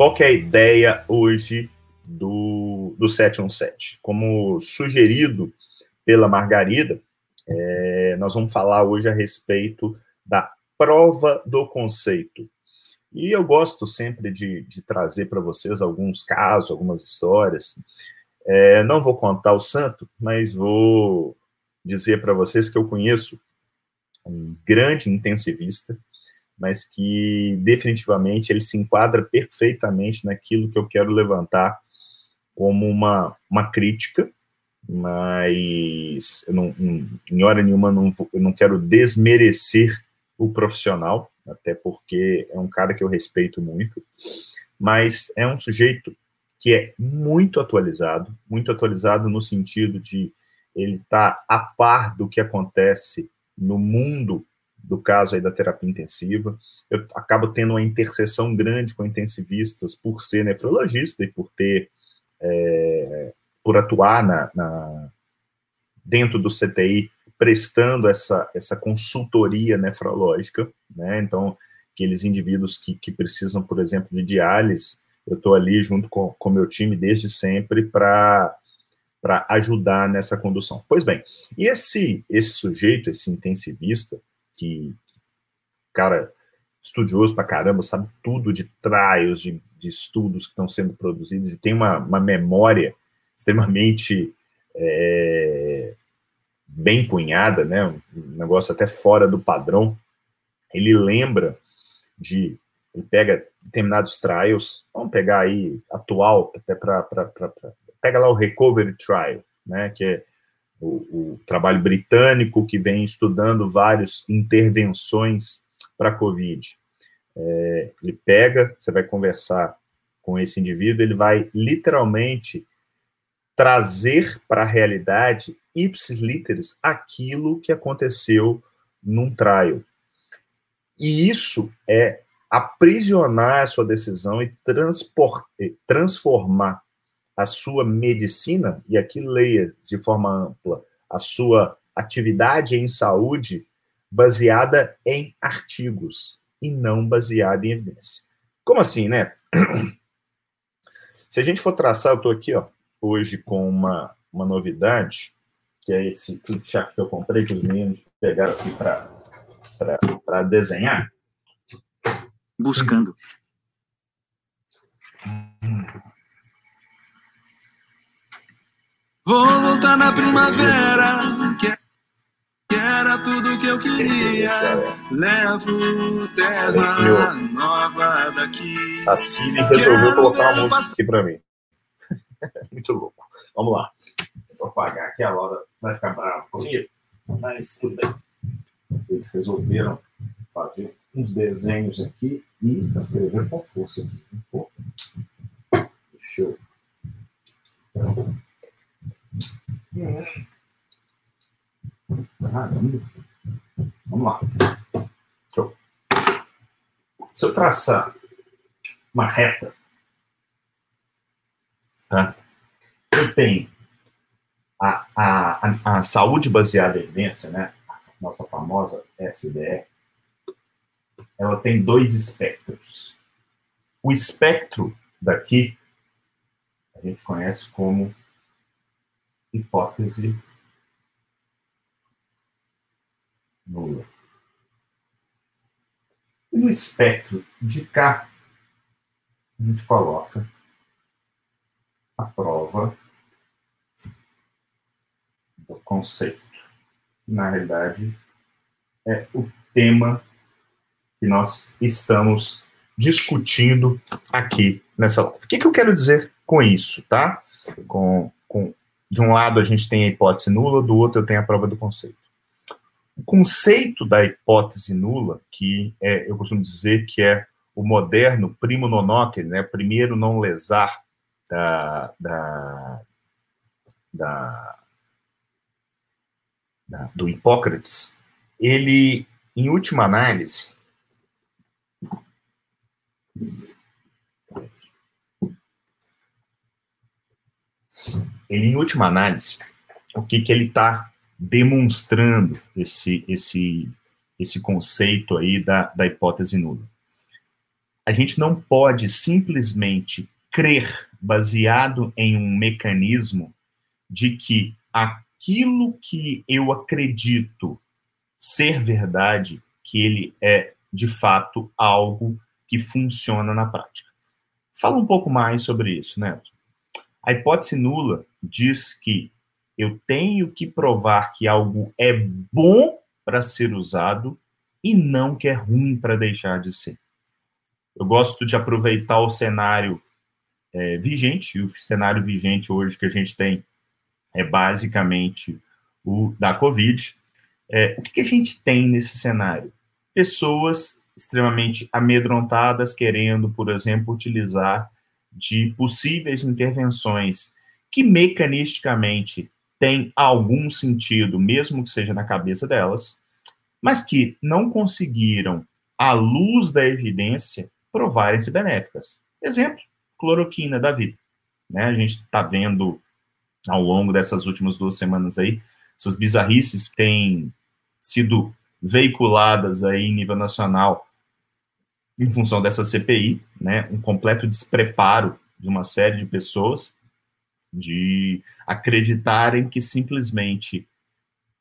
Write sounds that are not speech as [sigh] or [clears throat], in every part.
qual que é a ideia hoje do, do 717? Como sugerido pela Margarida, é, nós vamos falar hoje a respeito da prova do conceito. E eu gosto sempre de, de trazer para vocês alguns casos, algumas histórias. É, não vou contar o santo, mas vou dizer para vocês que eu conheço um grande intensivista, mas que definitivamente ele se enquadra perfeitamente naquilo que eu quero levantar como uma, uma crítica, mas eu não, em hora nenhuma não, eu não quero desmerecer o profissional, até porque é um cara que eu respeito muito, mas é um sujeito que é muito atualizado, muito atualizado no sentido de ele estar tá a par do que acontece no mundo do caso aí da terapia intensiva. Eu acabo tendo uma interseção grande com intensivistas por ser nefrologista e por ter, é, por atuar na, na, dentro do CTI, prestando essa, essa consultoria nefrológica, né? Então, aqueles indivíduos que, que precisam, por exemplo, de diálise, eu estou ali junto com o meu time desde sempre para para ajudar nessa condução. Pois bem, e esse, esse sujeito, esse intensivista, que, cara, estudioso pra caramba, sabe tudo de trials, de, de estudos que estão sendo produzidos, e tem uma, uma memória extremamente é, bem cunhada, né, um negócio até fora do padrão, ele lembra de, ele pega determinados trials, vamos pegar aí atual, até para pega lá o Recovery Trial, né, que é o, o trabalho britânico que vem estudando várias intervenções para COVID. É, ele pega, você vai conversar com esse indivíduo, ele vai literalmente trazer para a realidade ipsis literis aquilo que aconteceu num trial. E isso é aprisionar a sua decisão e transformar a sua medicina, e aqui leia de forma ampla, a sua atividade em saúde baseada em artigos e não baseada em evidência. Como assim, né? [clears throat] Se a gente for traçar, eu estou aqui ó, hoje com uma, uma novidade, que é esse flipchart que eu comprei, que os meninos pegaram aqui para desenhar. Buscando. Vou voltar na primavera, que era tudo que eu queria. Levo terra nova daqui. A Cine resolveu colocar uma música aqui pra mim. [laughs] Muito louco. Vamos lá. Vou apagar aqui, a Laura vai ficar brava comigo, mas tudo bem. Eles resolveram fazer uns desenhos aqui e escrever com força. Deixa eu. Caramba. Vamos lá. Show. Se eu traçar uma reta, tá? eu tenho a, a, a, saúde baseada em evidência, né? a nossa famosa SBR, ela tem dois espectros. O espectro daqui a gente conhece como hipótese nula. E no espectro de cá, a gente coloca a prova do conceito. Na realidade, é o tema que nós estamos discutindo aqui nessa live. O que, que eu quero dizer com isso, tá? Com, com de um lado a gente tem a hipótese nula, do outro eu tenho a prova do conceito. O conceito da hipótese nula, que é, eu costumo dizer que é o moderno primo nonóquere, né, primeiro não lesar da, da, da, da, do Hipócrates, ele, em última análise, ele, em última análise, o que, que ele está demonstrando esse, esse, esse conceito aí da, da hipótese nula. a gente não pode simplesmente crer baseado em um mecanismo de que aquilo que eu acredito ser verdade, que ele é de fato algo que funciona na prática. Fala um pouco mais sobre isso, Neto. A hipótese nula diz que eu tenho que provar que algo é bom para ser usado e não que é ruim para deixar de ser. Eu gosto de aproveitar o cenário é, vigente, e o cenário vigente hoje que a gente tem é basicamente o da Covid. É, o que, que a gente tem nesse cenário? Pessoas extremamente amedrontadas, querendo, por exemplo, utilizar de possíveis intervenções que mecanisticamente têm algum sentido, mesmo que seja na cabeça delas, mas que não conseguiram, à luz da evidência, provarem-se benéficas. Exemplo, cloroquina da vida. Né? A gente está vendo ao longo dessas últimas duas semanas aí, essas bizarrices que têm sido veiculadas aí em nível nacional em função dessa CPI, né, um completo despreparo de uma série de pessoas de acreditarem que simplesmente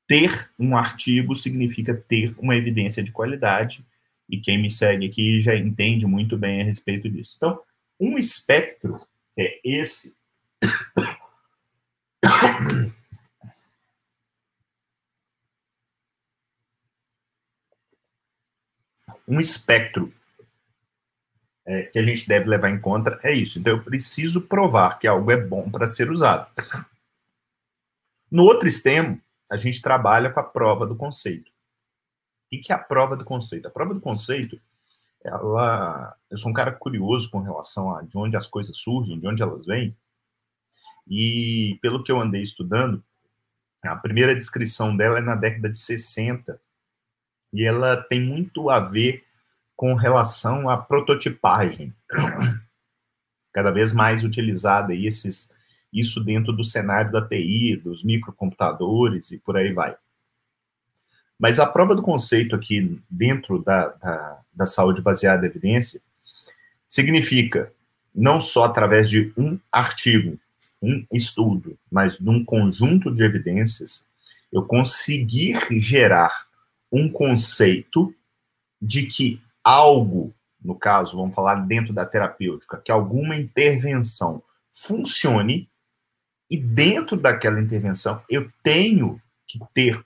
ter um artigo significa ter uma evidência de qualidade, e quem me segue aqui já entende muito bem a respeito disso. Então, um espectro é esse. [coughs] Um espectro é, que a gente deve levar em conta é isso. Então, eu preciso provar que algo é bom para ser usado. No outro extremo, a gente trabalha com a prova do conceito. O que é a prova do conceito? A prova do conceito ela, eu sou um cara curioso com relação a de onde as coisas surgem, de onde elas vêm. E pelo que eu andei estudando, a primeira descrição dela é na década de 60. E ela tem muito a ver com relação à prototipagem. Cada vez mais utilizada esses, isso dentro do cenário da TI, dos microcomputadores e por aí vai. Mas a prova do conceito aqui dentro da, da, da saúde baseada em evidência significa não só através de um artigo, um estudo, mas de um conjunto de evidências, eu conseguir gerar um conceito de que algo, no caso, vamos falar dentro da terapêutica, que alguma intervenção funcione e dentro daquela intervenção eu tenho que ter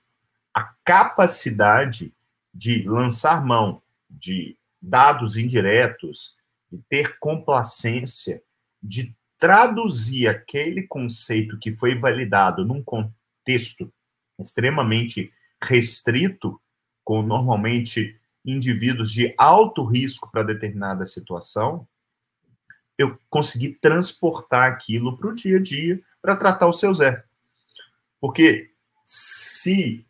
a capacidade de lançar mão de dados indiretos, de ter complacência, de traduzir aquele conceito que foi validado num contexto extremamente restrito, com normalmente indivíduos de alto risco para determinada situação, eu consegui transportar aquilo para o dia a dia para tratar o seu Zé. Porque se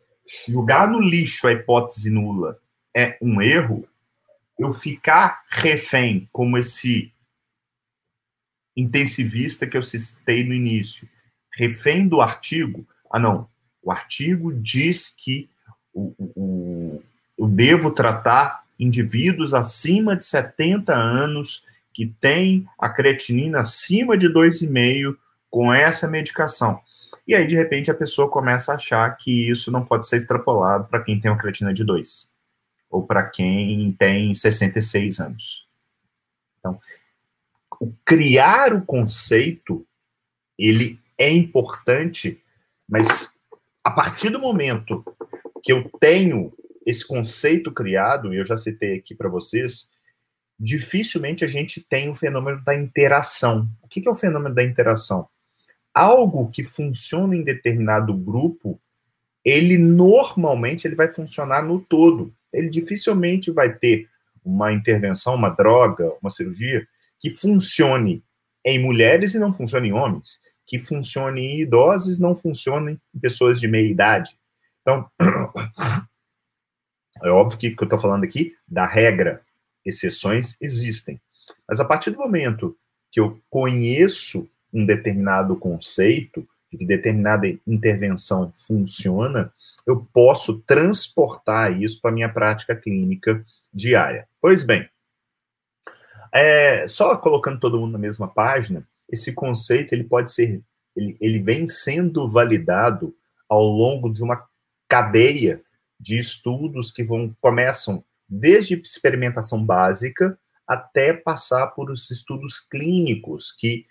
jogar no lixo a hipótese nula é um erro, eu ficar refém, como esse intensivista que eu citei no início, refém do artigo, ah, não, o artigo diz que o, o, eu devo tratar indivíduos acima de 70 anos que têm a creatinina acima de 2,5 com essa medicação. E aí, de repente, a pessoa começa a achar que isso não pode ser extrapolado para quem tem uma creatina de 2, ou para quem tem 66 anos. Então, o criar o conceito, ele é importante, mas a partir do momento que eu tenho esse conceito criado, e eu já citei aqui para vocês, dificilmente a gente tem o fenômeno da interação. O que é o fenômeno da interação? algo que funciona em determinado grupo, ele normalmente ele vai funcionar no todo. Ele dificilmente vai ter uma intervenção, uma droga, uma cirurgia que funcione em mulheres e não funcione em homens, que funcione em idosos e não funcione em pessoas de meia idade. Então, [clears throat] é óbvio que, que eu estou falando aqui da regra, exceções existem. Mas a partir do momento que eu conheço um determinado conceito, de que determinada intervenção funciona, eu posso transportar isso para a minha prática clínica diária. Pois bem, é, só colocando todo mundo na mesma página, esse conceito ele pode ser, ele, ele vem sendo validado ao longo de uma cadeia de estudos que vão começam desde experimentação básica até passar por os estudos clínicos, que,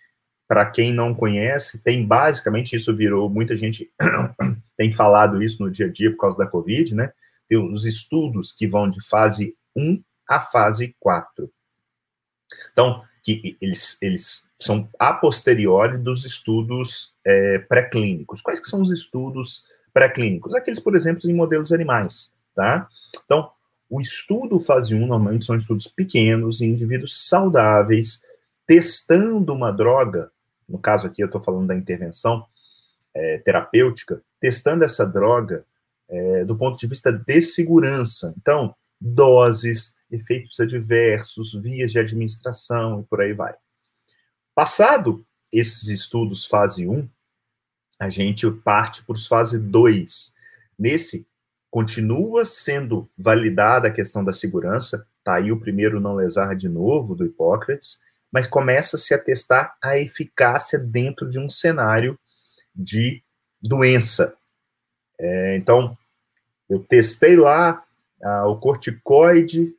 para quem não conhece, tem basicamente, isso virou, muita gente [coughs] tem falado isso no dia a dia por causa da Covid, né? Tem os estudos que vão de fase 1 a fase 4. Então, que eles, eles são a posteriori dos estudos é, pré-clínicos. Quais que são os estudos pré-clínicos? Aqueles, por exemplo, em modelos animais, tá? Então, o estudo fase 1 normalmente são estudos pequenos, em indivíduos saudáveis, testando uma droga, no caso aqui eu estou falando da intervenção é, terapêutica, testando essa droga é, do ponto de vista de segurança. Então, doses, efeitos adversos, vias de administração e por aí vai. Passado esses estudos fase 1, a gente parte para os fase 2. Nesse, continua sendo validada a questão da segurança, tá aí o primeiro não lesar de novo do Hipócrates, mas começa-se a testar a eficácia dentro de um cenário de doença. É, então, eu testei lá ah, o corticoide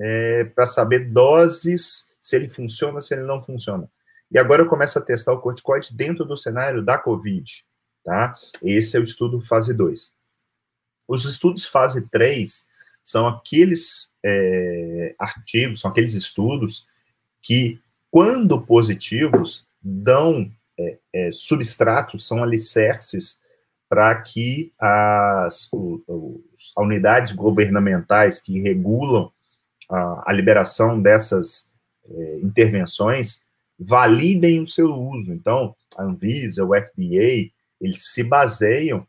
é, para saber doses, se ele funciona, se ele não funciona. E agora eu começo a testar o corticoide dentro do cenário da COVID, tá? Esse é o estudo fase 2. Os estudos fase 3 são aqueles é, artigos, são aqueles estudos que, quando positivos, dão é, é, substratos, são alicerces para que as, os, unidades governamentais que regulam a, a liberação dessas é, intervenções validem o seu uso. Então, a Anvisa, o FDA, eles se baseiam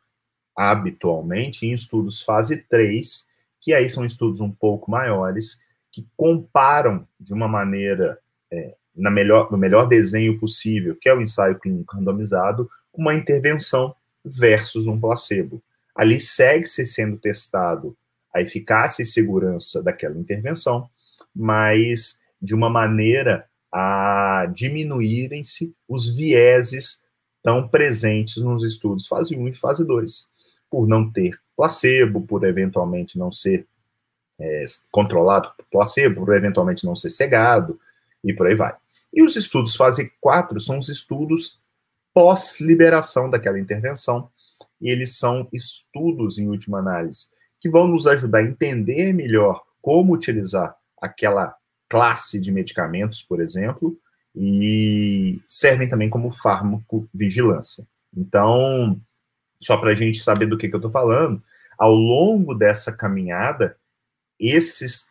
habitualmente em estudos fase 3, que aí são estudos um pouco maiores, que comparam de uma maneira, é, na melhor, no melhor desenho possível, que é o ensaio clínico randomizado, uma intervenção versus um placebo. Ali segue-se sendo testado a eficácia e segurança daquela intervenção, mas de uma maneira a diminuírem-se os vieses tão presentes nos estudos fase 1 e fase 2, por não ter placebo, por eventualmente não ser é, controlado por placebo, por eventualmente não ser cegado, e por aí vai. E os estudos fase 4 são os estudos pós-liberação daquela intervenção, e eles são estudos, em última análise, que vão nos ajudar a entender melhor como utilizar aquela classe de medicamentos, por exemplo, e servem também como vigilância. Então, só para a gente saber do que, que eu estou falando, ao longo dessa caminhada, esses,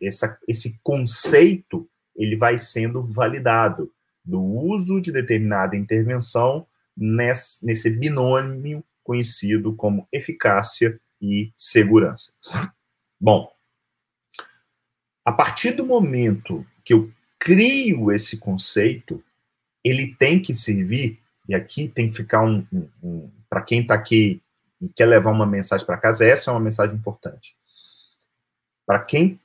essa, esse conceito ele vai sendo validado do uso de determinada intervenção nesse, nesse binômio conhecido como eficácia e segurança. Bom, a partir do momento que eu crio esse conceito, ele tem que servir, e aqui tem que ficar um. um, um para quem está aqui e quer levar uma mensagem para casa, essa é uma mensagem importante. Para quem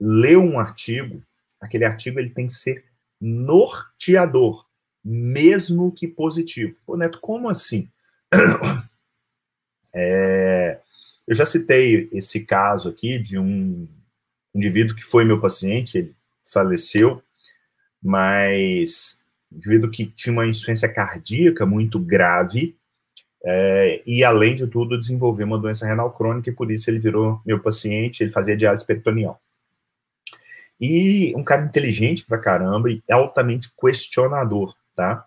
lê um artigo, aquele artigo ele tem que ser norteador, mesmo que positivo. Pô, Neto, como assim? [coughs] É, eu já citei esse caso aqui de um indivíduo que foi meu paciente, ele faleceu, mas indivíduo que tinha uma insuficiência cardíaca muito grave, é, e além de tudo desenvolveu uma doença renal crônica, e por isso ele virou meu paciente, ele fazia diálise peritoneal. E um cara inteligente pra caramba e altamente questionador, tá?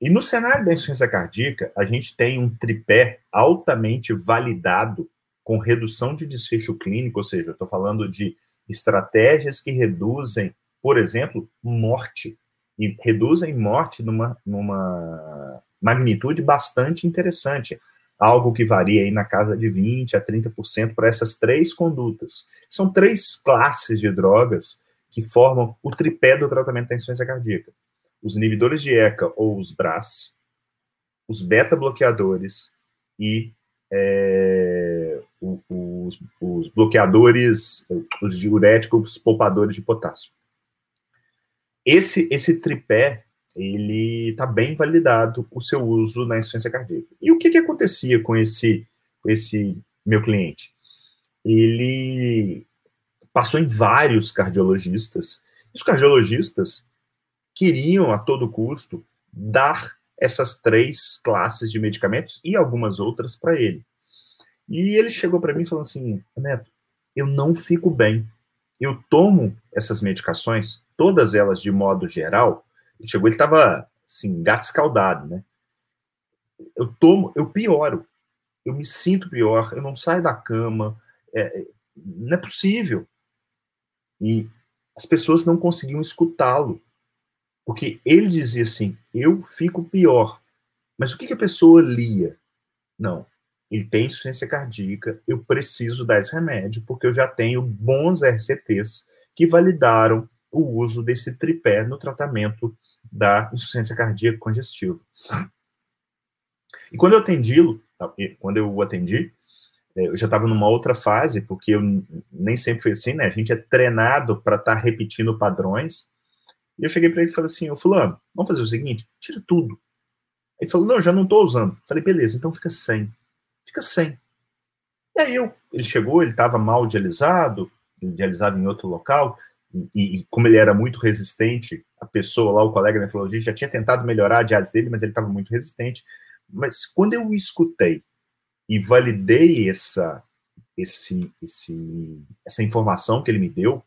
E no cenário da insuficiência cardíaca, a gente tem um tripé altamente validado com redução de desfecho clínico, ou seja, eu estou falando de estratégias que reduzem, por exemplo, morte. E reduzem morte numa, numa magnitude bastante interessante. Algo que varia aí na casa de 20% a 30% para essas três condutas. São três classes de drogas que formam o tripé do tratamento da insuficiência cardíaca os inibidores de ECA ou os BRAS, os beta-bloqueadores e é, os, os, bloqueadores, os diuréticos poupadores de potássio. Esse, esse tripé, ele está bem validado o seu uso na insuficiência cardíaca. E o que, que acontecia com esse, com esse meu cliente? Ele passou em vários cardiologistas. Os cardiologistas queriam, a todo custo, dar essas três classes de medicamentos e algumas outras para ele. E ele chegou para mim falando assim: Neto, eu não fico bem. Eu tomo essas medicações, todas elas de modo geral. Ele chegou, ele estava assim, gato escaldado, né? Eu tomo, eu pioro. Eu me sinto pior, eu não saio da cama. É, não é possível. E as pessoas não conseguiam escutá-lo. Porque ele dizia assim: eu fico pior. Mas o que, que a pessoa lia? Não, ele tem insuficiência cardíaca, eu preciso dar esse remédio, porque eu já tenho bons RCTs que validaram o uso desse tripé no tratamento da insuficiência cardíaca congestiva. E quando eu atendi-lo, quando eu atendi, é, eu já estava numa outra fase, porque eu nem sempre foi assim, né? A gente é treinado para estar tá repetindo padrões. E eu cheguei para ele e falei assim: Ô Fulano, vamos fazer o seguinte, tira tudo. Ele falou: Não, já não estou usando. Falei: Beleza, então fica sem. Fica sem. E aí eu, ele chegou, ele estava mal dialisado, dialisado em outro local, e, e, como ele era muito resistente, a pessoa lá, o colega nefrologista, já tinha tentado melhorar a diálise dele, mas ele estava muito resistente. Mas quando eu escutei e validei essa, esse, esse, essa informação que ele me deu,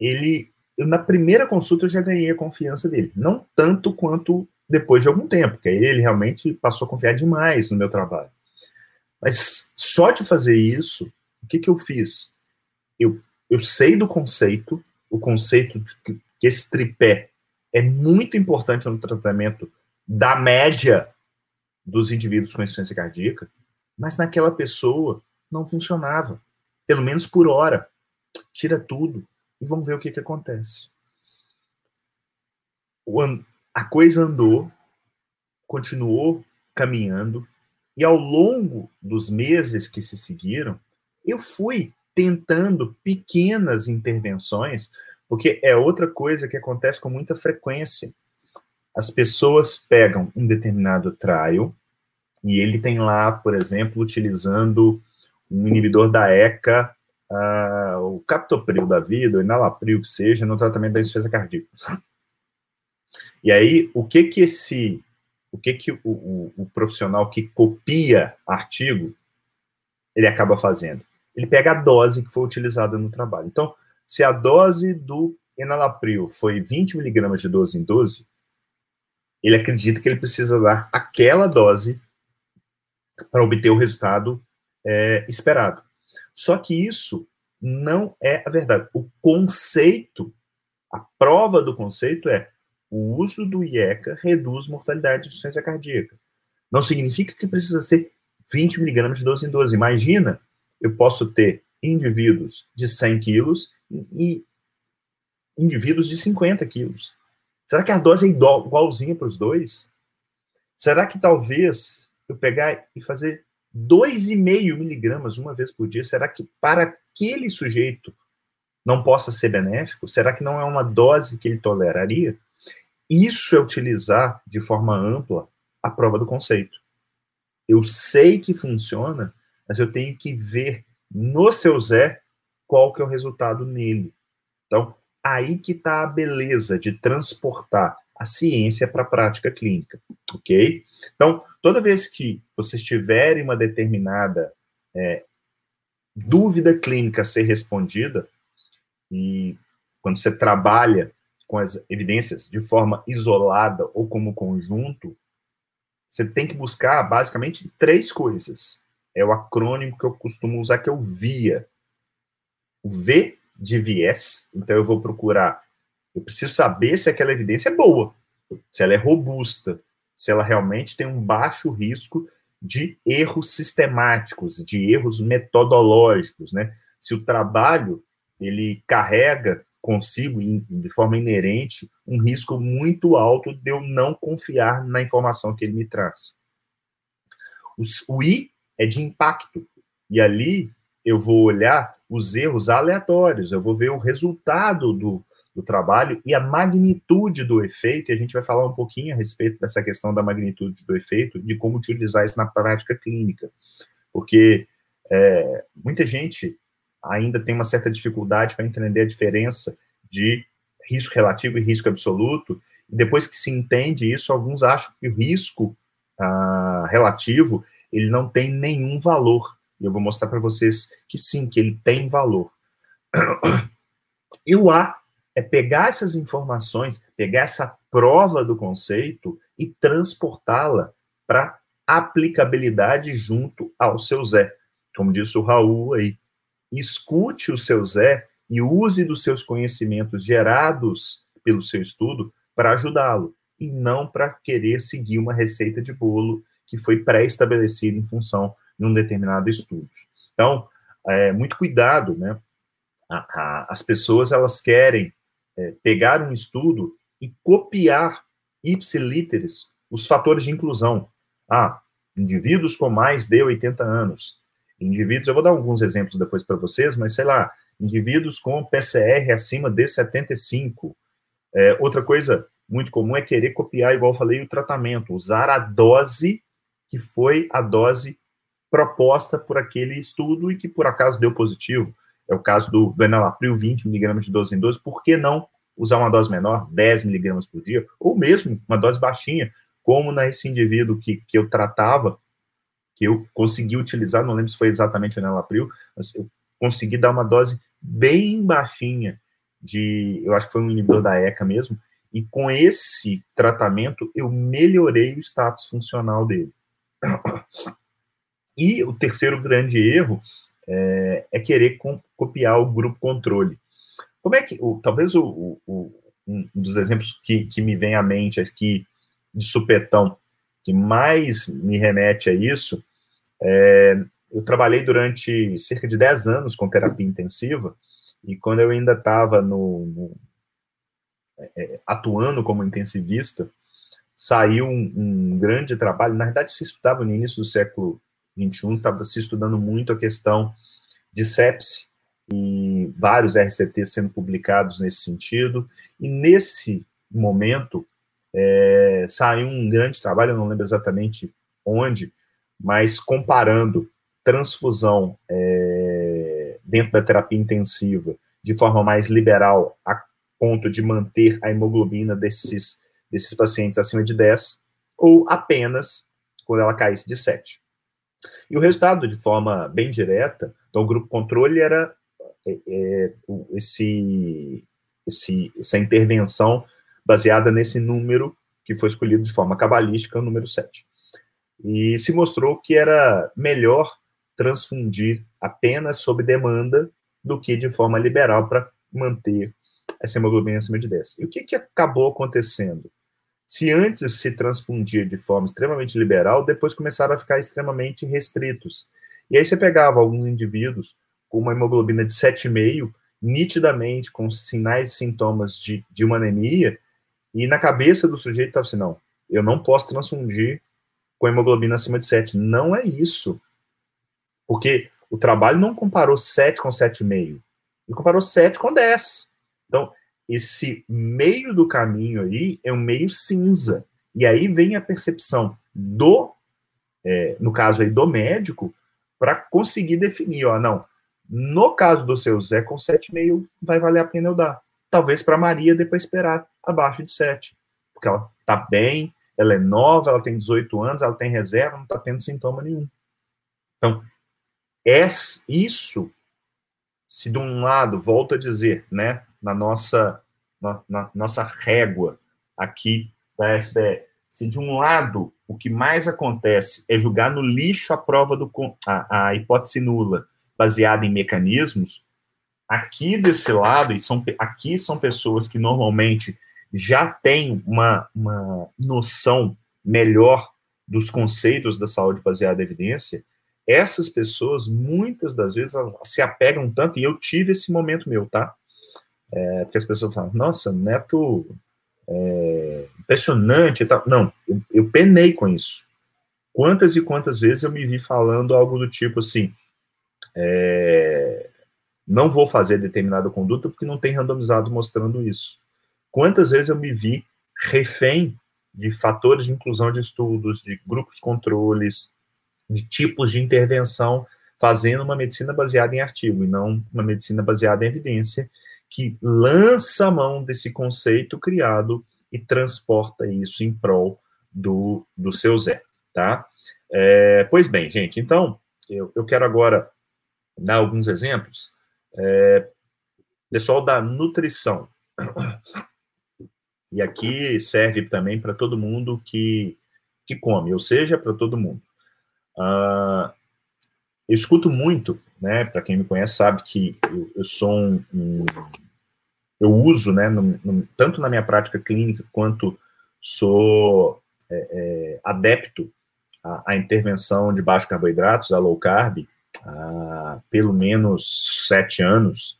ele, eu, na primeira consulta eu já ganhei a confiança dele. Não tanto quanto depois de algum tempo, que aí ele realmente passou a confiar demais no meu trabalho. Mas só de fazer isso, o que, que eu fiz? Eu, eu sei do conceito, o conceito de que, esse tripé é muito importante no tratamento da média dos indivíduos com insuficiência cardíaca, mas naquela pessoa não funcionava, pelo menos por hora. Tira tudo e vamos ver o que, que acontece. A coisa andou, continuou caminhando, e ao longo dos meses que se seguiram, eu fui tentando pequenas intervenções, porque é outra coisa que acontece com muita frequência. As pessoas pegam um determinado trial, e ele tem lá, por exemplo, utilizando um inibidor da ECA, uh, o captopril da vida, o enalapril que seja, no tratamento da insuficiência cardíaca. E aí, o que que esse, o que que o, o, o profissional que copia artigo, ele acaba fazendo? Ele pega a dose que foi utilizada no trabalho. Então, se a dose do enalapril foi 20 miligramas de 12 em 12, ele acredita que ele precisa dar aquela dose para obter o resultado é, esperado. Só que isso não é a verdade. O conceito, a prova do conceito é o uso do IECA reduz mortalidade de insuficiência cardíaca. Não significa que precisa ser 20 miligramas de 12 em 12. Imagina, eu posso ter indivíduos de 100 quilos e indivíduos de 50 quilos. Será que a dose é igualzinha para os dois? Será que talvez eu pegar e fazer 2,5 miligramas uma vez por dia, será que para aquele sujeito não possa ser benéfico? Será que não é uma dose que ele toleraria? Isso é utilizar de forma ampla a prova do conceito. Eu sei que funciona, mas eu tenho que ver no seu Zé qual que é o resultado nele. Então, aí que está a beleza de transportar a ciência para a prática clínica, ok? Então, toda vez que vocês tiverem uma determinada é, dúvida clínica a ser respondida, e quando você trabalha com as evidências de forma isolada ou como conjunto, você tem que buscar basicamente três coisas. É o acrônimo que eu costumo usar, que é o VIA. O V de viés, então eu vou procurar eu preciso saber se aquela evidência é boa, se ela é robusta, se ela realmente tem um baixo risco de erros sistemáticos, de erros metodológicos, né? Se o trabalho ele carrega consigo, de forma inerente, um risco muito alto de eu não confiar na informação que ele me traz. O I é de impacto, e ali eu vou olhar os erros aleatórios, eu vou ver o resultado do, do trabalho e a magnitude do efeito, e a gente vai falar um pouquinho a respeito dessa questão da magnitude do efeito, de como utilizar isso na prática clínica. Porque é, muita gente ainda tem uma certa dificuldade para entender a diferença de risco relativo e risco absoluto, e depois que se entende isso, alguns acham que o risco ah, relativo ele não tem nenhum valor. E eu vou mostrar para vocês que sim, que ele tem valor. E o A é pegar essas informações, pegar essa prova do conceito e transportá-la para aplicabilidade junto ao seu Zé. Como disse o Raul aí, escute o seu Zé e use dos seus conhecimentos gerados pelo seu estudo para ajudá-lo, e não para querer seguir uma receita de bolo que foi pré-estabelecida em função de um determinado estudo. Então, é, muito cuidado, né? A, a, as pessoas elas querem é, pegar um estudo e copiar ipsiliteres os fatores de inclusão. Ah, indivíduos com mais de 80 anos. Indivíduos, eu vou dar alguns exemplos depois para vocês, mas sei lá, indivíduos com PCR acima de 75. É, outra coisa muito comum é querer copiar, igual eu falei, o tratamento, usar a dose que foi a dose proposta por aquele estudo e que por acaso deu positivo. É o caso do, do enalapril, 20 miligramas de 12 em 12. Por que não usar uma dose menor, 10 miligramas por dia, ou mesmo uma dose baixinha, como nesse indivíduo que, que eu tratava, que eu consegui utilizar, não lembro se foi exatamente o enalapril, mas eu consegui dar uma dose bem baixinha de, eu acho que foi um inibidor da ECA mesmo, e com esse tratamento eu melhorei o status funcional dele. E o terceiro grande erro é, é querer copiar o grupo controle. Como é que, o, talvez o, o, um dos exemplos que, que me vem à mente aqui de supetão, que mais me remete a isso, é, eu trabalhei durante cerca de 10 anos com terapia intensiva, e quando eu ainda estava no, no é, atuando como intensivista, saiu um, um, grande trabalho. Na verdade, se estudava no início do século XXI, estava se estudando muito a questão de sepse e vários RCTs sendo publicados nesse sentido. E nesse momento é, saiu um grande trabalho, eu não lembro exatamente onde, mas comparando transfusão é, dentro da terapia intensiva de forma mais liberal a ponto de manter a hemoglobina desses desses pacientes acima de 10, ou apenas quando ela caísse de 7. E o resultado, de forma bem direta, então o grupo controle era é, é, esse, esse, essa intervenção baseada nesse número que foi escolhido de forma cabalística, o número 7. E se mostrou que era melhor transfundir apenas sob demanda do que de forma liberal para manter essa hemoglobina acima de 10. E o que, que acabou acontecendo? Se antes se transfundia de forma extremamente liberal, depois começaram a ficar extremamente restritos. E aí você pegava alguns indivíduos com uma hemoglobina de 7,5, nitidamente com sinais e sintomas de, de uma anemia, e na cabeça do sujeito estava assim, não, eu não posso transfundir com hemoglobina acima de 7. Não é isso. Porque o trabalho não comparou 7 com 7,5, ele comparou 7 com 10. Então, esse meio do caminho aí é um meio cinza. E aí vem a percepção do, é, no caso aí, do médico, para conseguir definir, ó, não, no caso do seu Zé, com 7,5 vai valer a pena eu dar. Talvez para Maria depois esperar abaixo de 7. Porque ela tá bem, ela é nova, ela tem 18 anos, ela tem reserva, não está tendo sintoma nenhum. Então, é isso, se de um lado, volto a dizer, né, na nossa, na, na nossa régua aqui da SBE. Se de um lado o que mais acontece é jogar no lixo a prova do a, a hipótese nula baseada em mecanismos, aqui desse lado e são aqui são pessoas que normalmente já têm uma, uma noção melhor dos conceitos da saúde baseada em evidência, essas pessoas, muitas das vezes, se apegam tanto, e eu tive esse momento meu, tá? É, porque as pessoas falam, nossa, neto é, impressionante e tal. Não, eu, eu penei com isso. Quantas e quantas vezes eu me vi falando algo do tipo assim, é, não vou fazer determinada conduta porque não tem randomizado mostrando isso. Quantas vezes eu me vi refém de fatores de inclusão de estudos, de grupos controles, de tipos de intervenção, fazendo uma medicina baseada em artigo e não uma medicina baseada em evidência, que lança a mão desse conceito criado e transporta isso em prol do, do seu Zé, tá? É, pois bem, gente, então, eu, eu quero agora dar alguns exemplos. É, pessoal da nutrição. E aqui serve também para todo mundo que, que come, ou seja, para todo mundo. Uh, eu escuto muito, né? Para quem me conhece sabe que eu, eu sou um, um, eu uso, né? No, no, tanto na minha prática clínica quanto sou é, é, adepto à, à, intervenção de baixos carboidratos, a low carb, há pelo menos sete anos.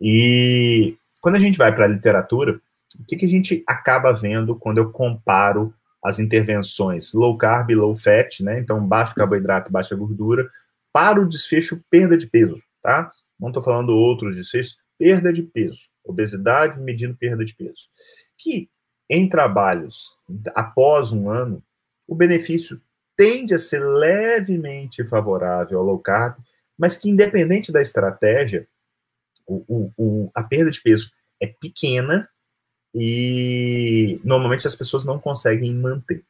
E quando a gente vai para a literatura, o que, que a gente acaba vendo quando eu comparo as intervenções low carb, low fat, né? Então, baixo carboidrato, baixa gordura, para o desfecho perda de peso, tá? Não estou falando outros desfechos, perda de peso, obesidade medindo perda de peso. Que em trabalhos após um ano, o benefício tende a ser levemente favorável ao low carb, mas que independente da estratégia, o, o, o, a perda de peso é pequena e normalmente as pessoas não conseguem manter.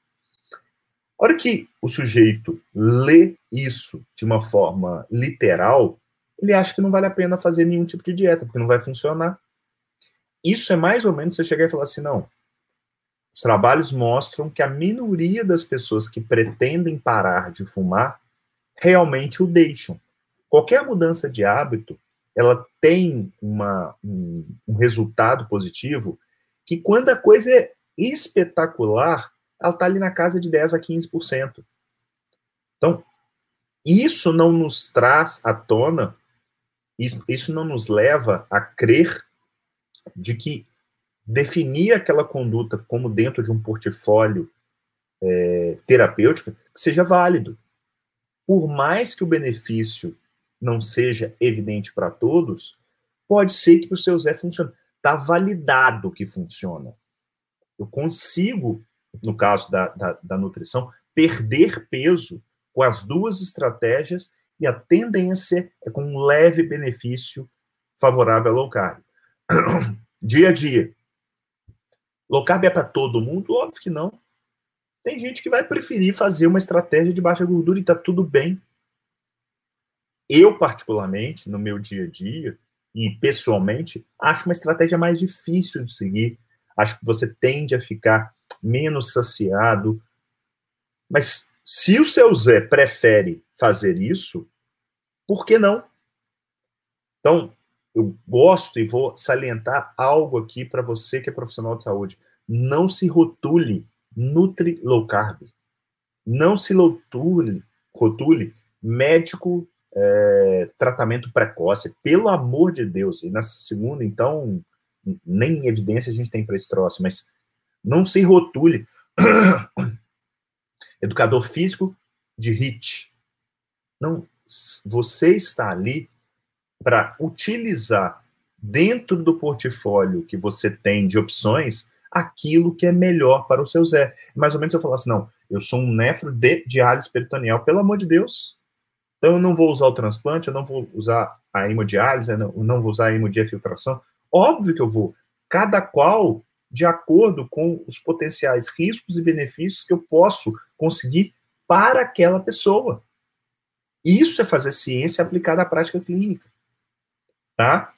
A hora que o sujeito lê isso de uma forma literal, ele acha que não vale a pena fazer nenhum tipo de dieta, porque não vai funcionar. Isso é mais ou menos você chegar e falar assim: não. Os trabalhos mostram que a minoria das pessoas que pretendem parar de fumar realmente o deixam. Qualquer mudança de hábito, ela tem uma, um, um resultado positivo que quando a coisa é espetacular, ela está ali na casa de 10 a 15%. Então, isso não nos traz à tona, isso, isso não nos leva a crer de que definir aquela conduta como dentro de um portfólio é, terapêutico seja válido. Por mais que o benefício não seja evidente para todos, pode ser que para o seu Zé funcione está validado que funciona. Eu consigo, no caso da, da, da nutrição, perder peso com as duas estratégias e a tendência é com um leve benefício favorável ao low carb. [clears throat] dia a dia. Low carb é para todo mundo? Óbvio que não. Tem gente que vai preferir fazer uma estratégia de baixa gordura e está tudo bem. Eu, particularmente, no meu dia a dia, e pessoalmente, acho uma estratégia mais difícil de seguir. Acho que você tende a ficar menos saciado. Mas se o seu Zé prefere fazer isso, por que não? Então, eu gosto e vou salientar algo aqui para você que é profissional de saúde. Não se rotule Nutri Low Carb. Não se rotule, rotule médico é, tratamento precoce, pelo amor de Deus. E nessa segunda, então, nem evidência a gente tem para esse troço, mas não se rotule. [coughs] Educador físico de HIT. Não, você está ali para utilizar dentro do portfólio que você tem de opções aquilo que é melhor para o seu Zé. Mais ou menos eu falasse, não, eu sou um nefro de diálise peritoneal, pelo amor de Deus, então, eu não vou usar o transplante, eu não vou usar a hemodiálise, eu não vou usar a hemodiafiltração. Óbvio que eu vou. Cada qual de acordo com os potenciais riscos e benefícios que eu posso conseguir para aquela pessoa. Isso é fazer ciência aplicada à prática clínica. Tá?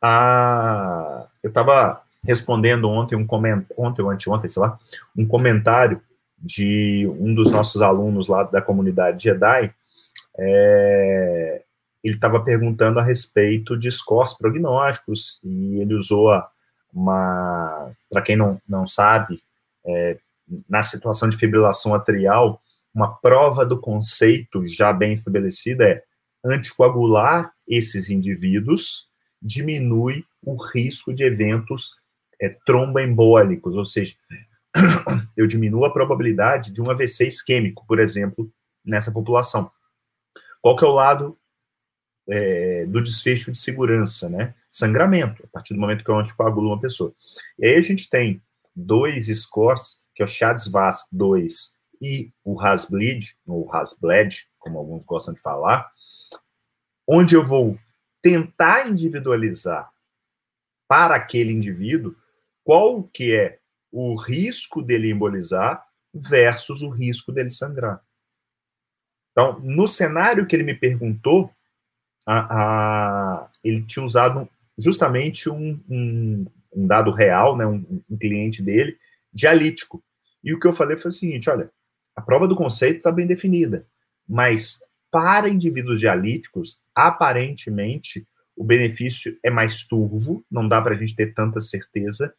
Ah, eu estava respondendo ontem um comentário, ontem ou anteontem, sei lá, um comentário de um dos nossos alunos lá da comunidade Jedi, é, ele estava perguntando a respeito de scores prognósticos e ele usou uma, para quem não, não sabe, é, na situação de fibrilação atrial, uma prova do conceito já bem estabelecida é anticoagular esses indivíduos diminui o risco de eventos é, tromboembólicos, ou seja, [coughs] eu diminuo a probabilidade de um AVC isquêmico, por exemplo, nessa população. Qual que é o lado é, do desfecho de segurança, né? Sangramento, a partir do momento que eu anticoagulo uma pessoa. E aí a gente tem dois scores, que é o CHADS-VASC 2 e o RASBLED, ou RASBLED, como alguns gostam de falar, onde eu vou tentar individualizar para aquele indivíduo qual que é o risco dele embolizar versus o risco dele sangrar. Então, no cenário que ele me perguntou, a, a, ele tinha usado justamente um, um, um dado real, né, um, um, cliente dele, dialítico. E o que eu falei foi o seguinte: olha, a prova do conceito está bem definida, mas para indivíduos dialíticos, aparentemente, o benefício é mais turvo, não dá para a gente ter tanta certeza,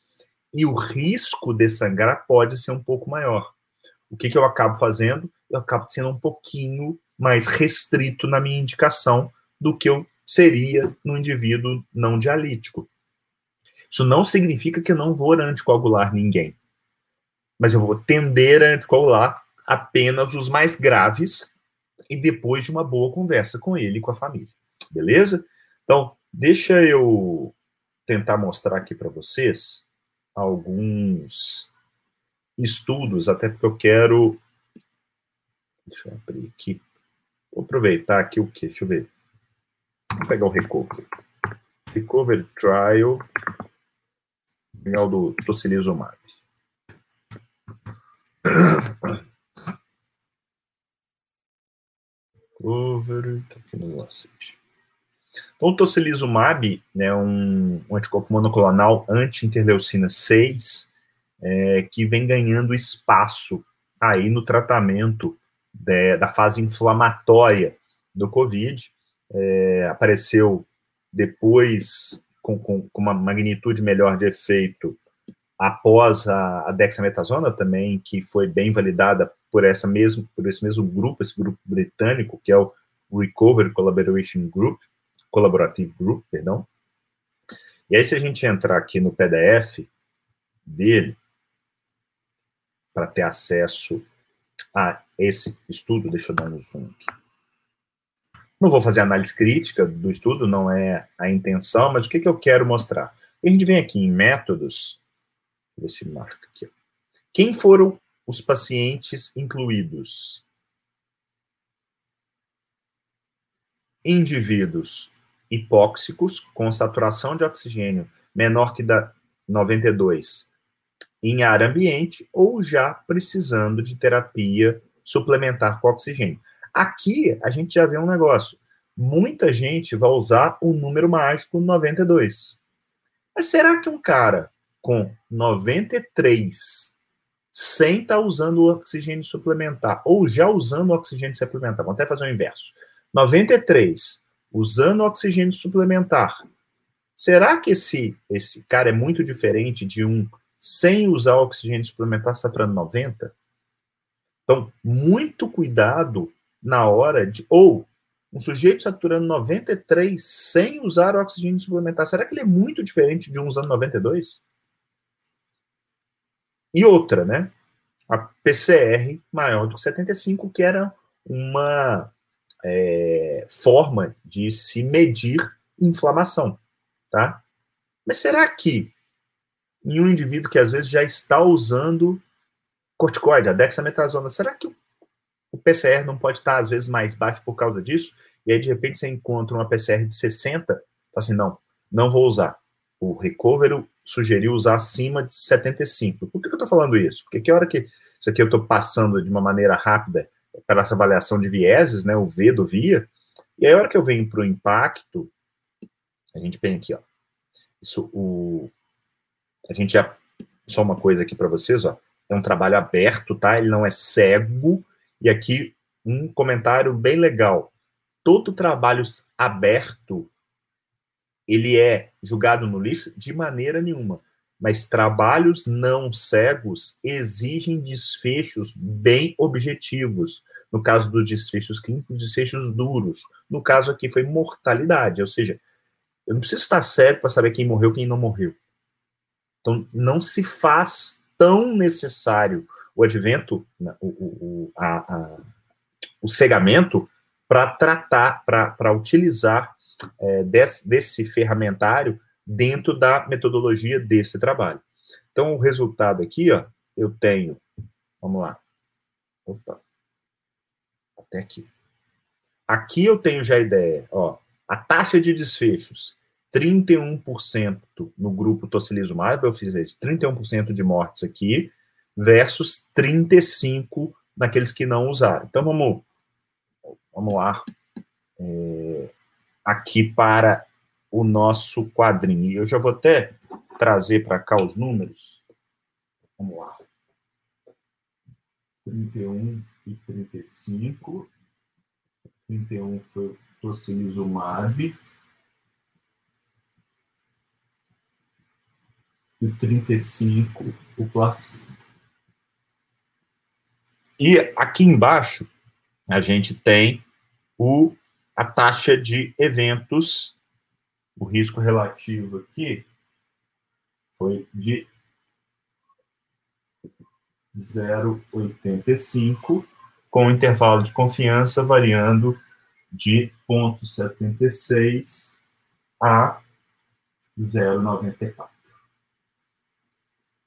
e o risco de sangrar pode ser um pouco maior. O que, que eu acabo fazendo? Eu acabo sendo um pouquinho mais restrito na minha indicação do que eu seria no indivíduo não dialítico. Isso não significa que eu não vou anticoagular ninguém, mas eu vou tender a anticoagular apenas os mais graves e depois de uma boa conversa com ele e com a família. Beleza? Então, deixa eu tentar mostrar aqui para vocês alguns estudos, até porque eu quero. Deixa eu abrir aqui. Vou aproveitar aqui o que? Deixa eu ver. Vou pegar o Recover. Recover Trial. Final do tocilizumab. Recover. Tá aqui no. Então, o tocilizumab é um, um anticorpo monoclonal anti-interleucina 6, é, que vem ganhando espaço aí no tratamento de, da fase inflamatória do Covid. É, apareceu depois com, com, com, uma magnitude melhor de efeito após a, a dexametasona também, que foi bem validada por essa mesmo por esse mesmo grupo, esse grupo britânico que é o Recovery Collaboration Group, Collaborative Group, perdão. E aí, se a gente entrar aqui no PDF dele, para ter acesso a esse estudo, deixa eu dar um zoom aqui. Não vou fazer análise crítica do estudo, não é a intenção, mas o que, que eu quero mostrar? A gente vem aqui em métodos, ver se marca aqui. Quem foram os pacientes incluídos? Indivíduos hipóxicos com saturação de oxigênio menor que da 92 em ar ambiente ou já precisando de terapia suplementar com oxigênio. Aqui a gente já vê um negócio. Muita gente vai usar o número mágico 92. Mas será que um cara com 93 sem estar tá usando o oxigênio suplementar ou já usando o oxigênio suplementar, vamos até fazer o inverso. 93 usando oxigênio suplementar. Será que esse, esse cara é muito diferente de um sem usar oxigênio suplementar saturando 90? Então, muito cuidado na hora de. Ou um sujeito saturando 93 sem usar oxigênio suplementar. Será que ele é muito diferente de um usando 92? E outra, né? A PCR maior do que 75, que era uma é, forma de se medir inflamação, tá? Mas será que em um indivíduo que às vezes já está usando corticoide, a dexametasona, será que o PCR não pode estar às vezes mais baixo por causa disso? E aí de repente você encontra uma PCR de 60, fala assim, não, não vou usar. O Recover sugeriu usar acima de 75. Por que eu estou falando isso? Porque que hora que isso aqui eu estou passando de uma maneira rápida para essa avaliação de vieses, né, o V do VIA, e aí a hora que eu venho para o impacto, a gente vem aqui, ó, isso, o, a gente já, só uma coisa aqui para vocês, ó, é um trabalho aberto, tá, ele não é cego, e aqui um comentário bem legal, todo trabalho aberto, ele é julgado no lixo de maneira nenhuma, mas trabalhos não cegos exigem desfechos bem objetivos. No caso dos desfechos clínicos, desfechos duros. No caso aqui foi mortalidade, ou seja, eu não preciso estar cego para saber quem morreu quem não morreu. Então, não se faz tão necessário o advento, né, o, o, a, a, o cegamento, para tratar, para utilizar é, desse, desse ferramentário dentro da metodologia desse trabalho. Então, o resultado aqui, ó, eu tenho, vamos lá, opa, até aqui. Aqui eu tenho já a ideia, ó, a taxa de desfechos, 31% no grupo tocilizumab, eu fiz isso, 31% de mortes aqui, versus 35% naqueles que não usaram. Então, vamos, vamos lá, é, aqui para o nosso quadrinho. Eu já vou até trazer para cá os números. Vamos lá. 31 e 35. 31 foi o tocilizumab. E 35 o placebo. E aqui embaixo a gente tem o, a taxa de eventos, o risco relativo aqui foi de 0,85, com intervalo de confiança variando de 0,76 a 0,94.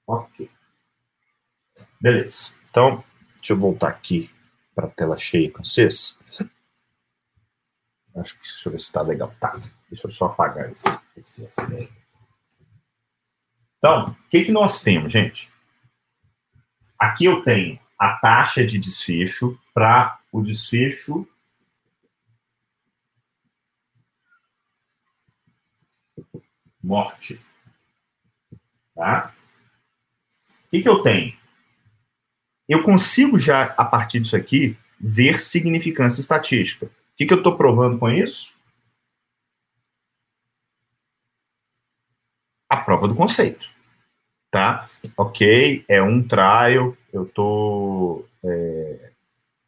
Ok. Beleza. Então, deixa eu voltar aqui para a tela cheia com vocês. Acho que se está legal. Tá. Deixa eu só apagar esse, esse, ideia. Então, o que, que nós temos, gente? Aqui eu tenho a taxa de desfecho para o desfecho morte. Tá? O que, que eu tenho? Eu consigo já, a partir disso aqui, ver significância estatística. O que, que eu estou provando com isso? A prova do conceito tá? Ok, é um trial, eu tô é,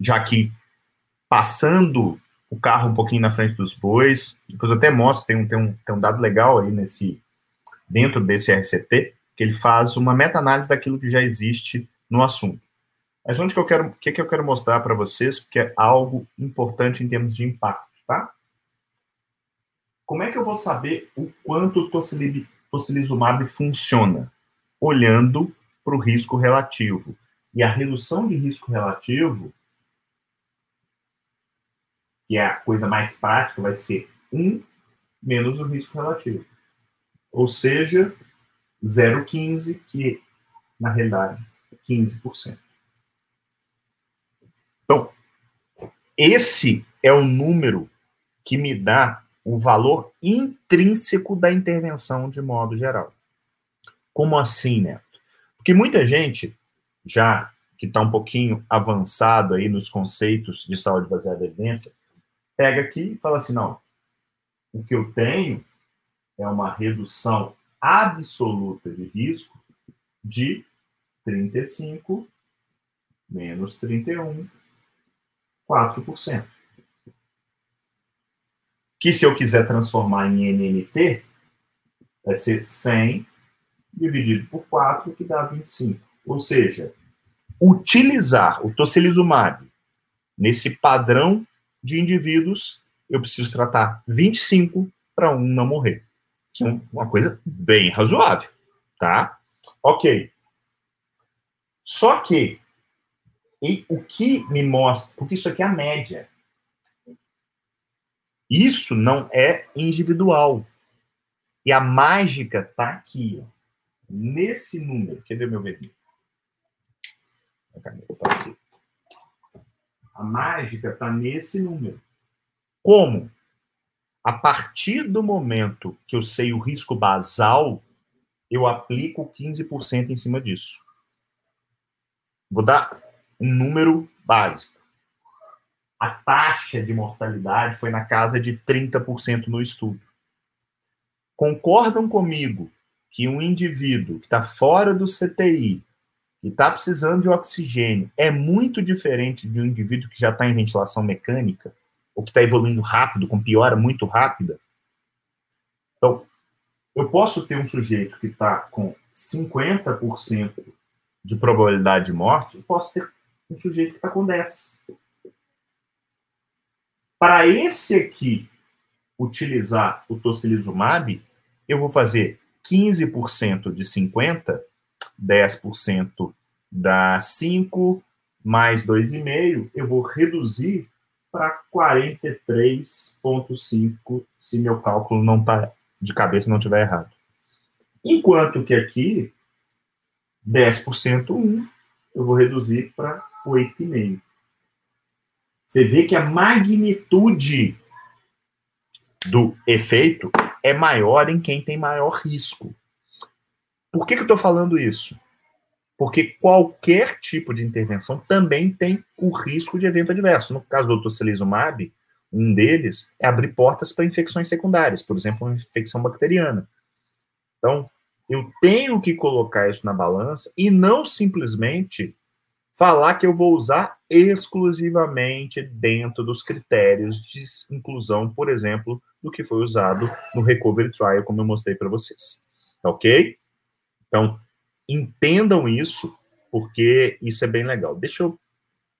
já aqui passando o carro um pouquinho na frente dos bois, depois eu até mostro, tem um, tem um, tem um dado legal aí nesse, dentro desse RCT, que ele faz uma meta-análise daquilo que já existe no assunto. Mas onde que eu quero, o que, que eu quero mostrar para vocês, porque é algo importante em termos de impacto, tá? Como é que eu vou saber o quanto o tocilizumab funciona? olhando para o risco relativo. E a redução de risco relativo, que é a coisa mais prática, vai ser 1 menos o risco relativo. Ou seja, 0,15, que na realidade é 15%. Então, esse é o número que me dá o valor intrínseco da intervenção de modo geral. Como assim, Neto? Porque muita gente, já que está um pouquinho avançado aí nos conceitos de saúde baseada em evidência, pega aqui e fala assim: não, o que eu tenho é uma redução absoluta de risco de 35 menos 31, 4%. Que se eu quiser transformar em NNT, vai ser 100 dividido por 4, que dá 25. Ou seja, utilizar o tocilizumab nesse padrão de indivíduos, eu preciso tratar 25 para um não morrer. Que é uma coisa bem razoável, tá? Ok. Só que, e o que me mostra, porque isso aqui é a média. Isso não é individual. E a mágica está aqui. Ó nesse número. Cadê meu vermelho? A mágica está nesse número. Como? A partir do momento que eu sei o risco basal, eu aplico 15% em cima disso. Vou dar um número básico. A taxa de mortalidade foi na casa de 30% no estudo. Concordam comigo que um indivíduo que está fora do CTI, que está precisando de oxigênio, é muito diferente de um indivíduo que já está em ventilação mecânica, ou que está evoluindo rápido, com piora muito rápida. Então, eu posso ter um sujeito que está com 50% de probabilidade de morte, eu posso ter um sujeito que está com 10%. Para esse aqui, utilizar o tocilizumab, eu vou fazer 15% de 50, 10% dá 5, mais 2,5, eu vou reduzir para 43,5, se meu cálculo não tá de cabeça não estiver errado. Enquanto que aqui, 10% 1, eu vou reduzir para 8,5. Você vê que a magnitude do efeito é maior em quem tem maior risco. Por que, que eu estou falando isso? Porque qualquer tipo de intervenção também tem o risco de evento adverso. No caso do tocilizumab, um deles é abrir portas para infecções secundárias, por exemplo, uma infecção bacteriana. Então, eu tenho que colocar isso na balança e não simplesmente falar que eu vou usar exclusivamente dentro dos critérios de inclusão, por exemplo, do que foi usado no Recovery Trial, como eu mostrei para vocês. Ok? Então, entendam isso, porque isso é bem legal. Deixa eu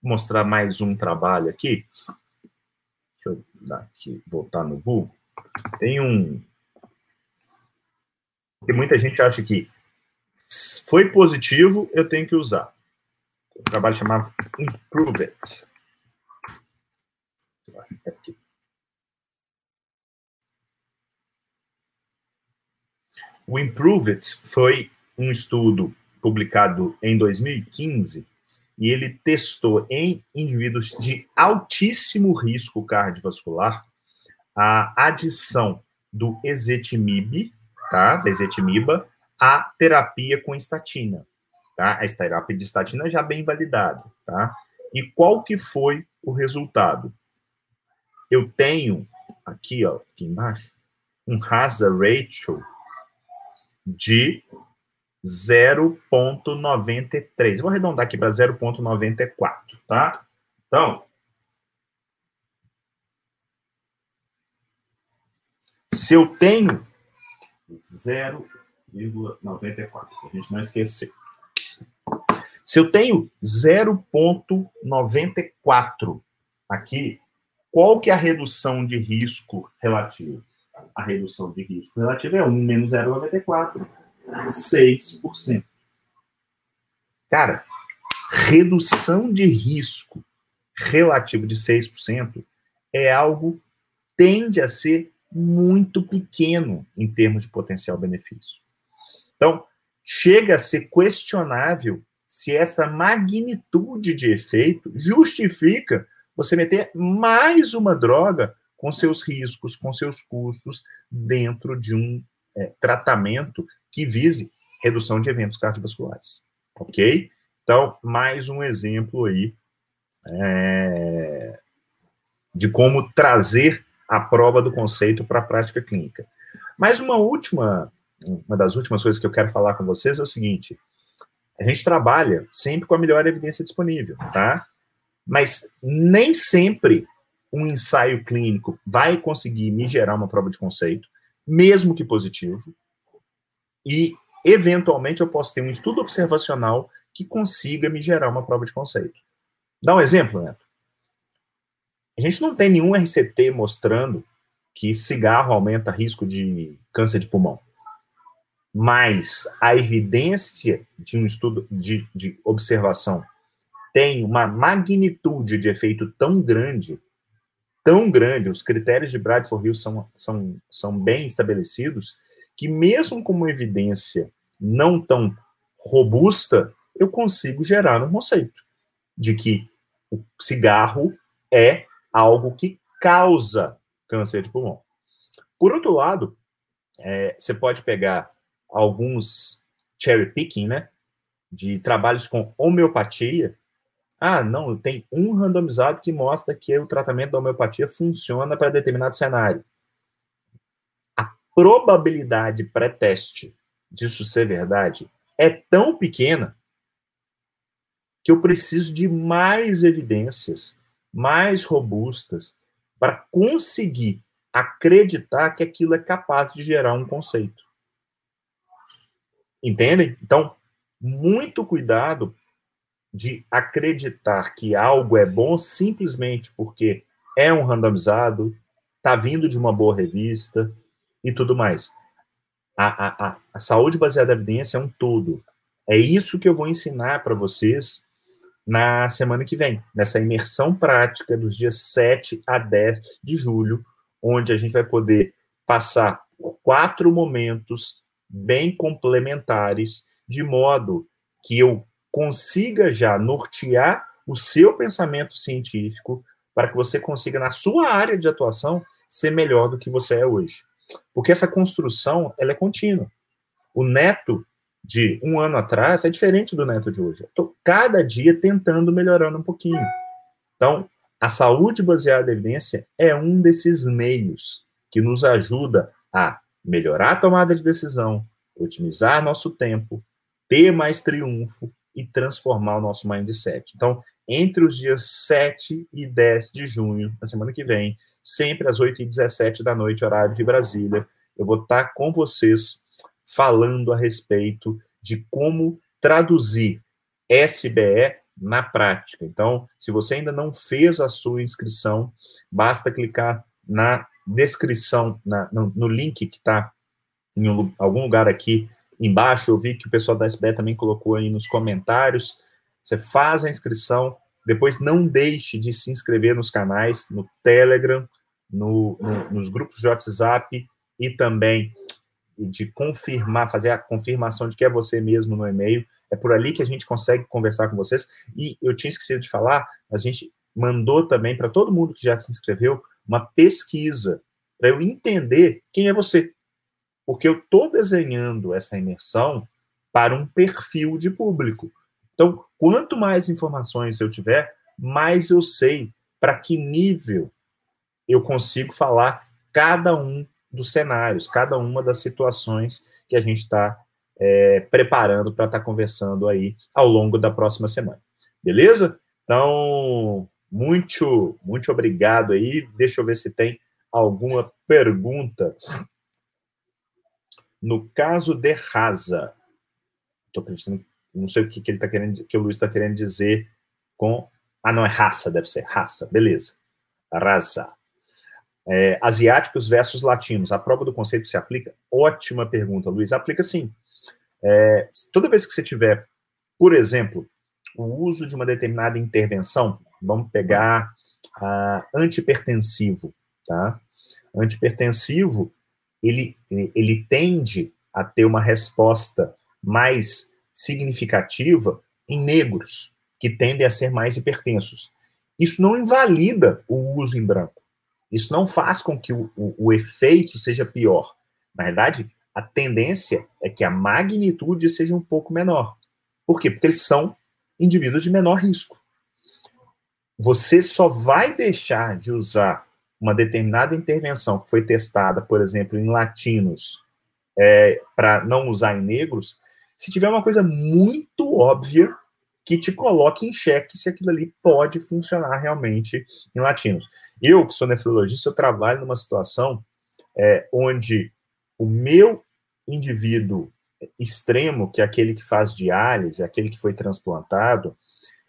mostrar mais um trabalho aqui. Deixa eu dar aqui, voltar no Google. Tem um. Porque muita gente acha que foi positivo, eu tenho que usar um trabalho chamado Improve It. O Improve It foi um estudo publicado em 2015 e ele testou em indivíduos de altíssimo risco cardiovascular a adição do ezetimibe, tá, da ezetimiba, à terapia com estatina tá? A terapia de estatina já bem validada, tá? E qual que foi o resultado? Eu tenho aqui, ó, aqui embaixo, um hazard ratio de 0.93. Vou arredondar aqui para 0.94, tá? Então, se eu tenho 0,94, a gente não esquecer. Se eu tenho 0,94 aqui, qual que é a redução de risco relativa? A redução de risco relativa é 1 menos 0,94, 6%. Cara, redução de risco relativo de 6% é algo tende a ser muito pequeno em termos de potencial benefício. Então, chega a ser questionável se essa magnitude de efeito justifica você meter mais uma droga com seus riscos, com seus custos, dentro de um é, tratamento que vise redução de eventos cardiovasculares. Ok? Então, mais um exemplo aí é, de como trazer a prova do conceito para a prática clínica. Mais uma última, uma das últimas coisas que eu quero falar com vocês é o seguinte: a gente trabalha sempre com a melhor evidência disponível, tá? Mas nem sempre um ensaio clínico vai conseguir me gerar uma prova de conceito, mesmo que positivo, e eventualmente eu posso ter um estudo observacional que consiga me gerar uma prova de conceito. Dá um exemplo, Neto. A gente não tem nenhum RCT mostrando que cigarro aumenta risco de câncer de pulmão mas a evidência de um estudo de, de observação tem uma magnitude de efeito tão grande, tão grande, os critérios de Bradford Hill são, são, são bem estabelecidos, que mesmo com uma evidência não tão robusta, eu consigo gerar um conceito de que o cigarro é algo que causa câncer de pulmão. Por outro lado, é, você pode pegar alguns cherry picking, né? De trabalhos com homeopatia. Ah, não, tem um randomizado que mostra que o tratamento da homeopatia funciona para determinado cenário. A probabilidade pré-teste disso ser verdade é tão pequena que eu preciso de mais evidências, mais robustas, para conseguir acreditar que aquilo é capaz de gerar um conceito. Entendem? Então, muito cuidado de acreditar que algo é bom simplesmente porque é um randomizado, tá vindo de uma boa revista e tudo mais. A, a, a, saúde baseada em evidência é um todo. É isso que eu vou ensinar para vocês na semana que vem, nessa imersão prática dos dias 7 a 10 de julho, onde a gente vai poder passar por quatro momentos bem complementares, de modo que eu consiga já nortear o seu pensamento científico para que você consiga, na sua área de atuação, ser melhor do que você é hoje. Porque essa construção, ela é contínua. O neto de um ano atrás é diferente do neto de hoje. Estou cada dia tentando melhorando um pouquinho. Então, a saúde baseada em evidência é um desses meios que nos ajuda a melhorar a tomada de decisão, otimizar nosso tempo, ter mais triunfo e transformar o nosso mindset. Então, entre os dias 7 e 10 de junho, na semana que vem, sempre às 8 e 17 da noite, horário de Brasília, eu vou estar com vocês falando a respeito de como traduzir SBE na prática. Então, se você ainda não fez a sua inscrição, basta clicar na descrição, na, no, no, link que está em um, algum lugar aqui embaixo. Eu vi que o pessoal da SBE também colocou aí nos comentários. Você faz a inscrição, depois não deixe de se inscrever nos canais, no Telegram, no, no, nos grupos de WhatsApp e também de confirmar, fazer a confirmação de que é você mesmo no e-mail. É por ali que a gente consegue conversar com vocês. E eu tinha esquecido de falar, a gente mandou também para todo mundo que já se inscreveu uma pesquisa para eu entender quem é você. Porque eu estou desenhando essa imersão para um perfil de público. Então, quanto mais informações eu tiver, mais eu sei para que nível eu consigo falar cada um dos cenários, cada uma das situações que a gente está é, preparando para estar tá conversando aí ao longo da próxima semana. Beleza? Então, muito, muito obrigado aí. Deixa eu ver se tem alguma pergunta. No caso de Rasa, estou acreditando, não sei o que, que ele está querendo, que o Luiz está querendo dizer com. Ah, não é raça, deve ser raça, beleza. Rasa. É, asiáticos versus latinos. A prova do conceito se aplica? Ótima pergunta, Luiz. Aplica sim. É, toda vez que você tiver, por exemplo, o uso de uma determinada intervenção, vamos pegar uh, antipertensivo, tá? Antipertensivo, ele, ele tende a ter uma resposta mais significativa em negros, que tendem a ser mais hipertensos. Isso não invalida o uso em branco. Isso não faz com que o, o, o efeito seja pior. Na verdade, a tendência é que a magnitude seja um pouco menor. Por quê? Porque eles são indivíduos de menor risco. Você só vai deixar de usar uma determinada intervenção que foi testada, por exemplo, em latinos, é, para não usar em negros, se tiver uma coisa muito óbvia que te coloque em xeque se aquilo ali pode funcionar realmente em latinos. Eu, que sou nefrologista, eu trabalho numa situação é, onde o meu indivíduo extremo, que é aquele que faz diálise, aquele que foi transplantado,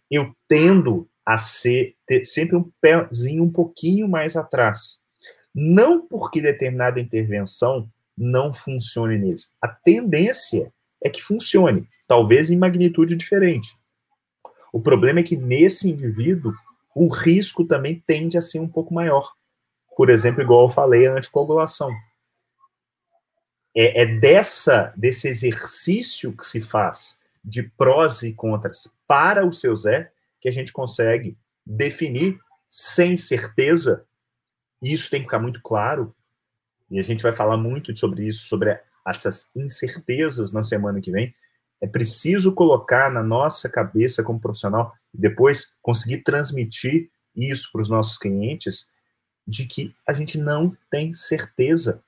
eu tendo a ser ter sempre um pezinho um pouquinho mais atrás. Não porque determinada intervenção não funcione neles. A tendência é que funcione, talvez em magnitude diferente. O problema é que nesse indivíduo o risco também tende a ser um pouco maior. Por exemplo, igual eu falei, a anticoagulação. É, é dessa desse exercício que se faz de prós e contras para o seu Zé que a gente consegue definir sem certeza, e isso tem que ficar muito claro, e a gente vai falar muito sobre isso, sobre essas incertezas na semana que vem. É preciso colocar na nossa cabeça como profissional e depois conseguir transmitir isso para os nossos clientes de que a gente não tem certeza.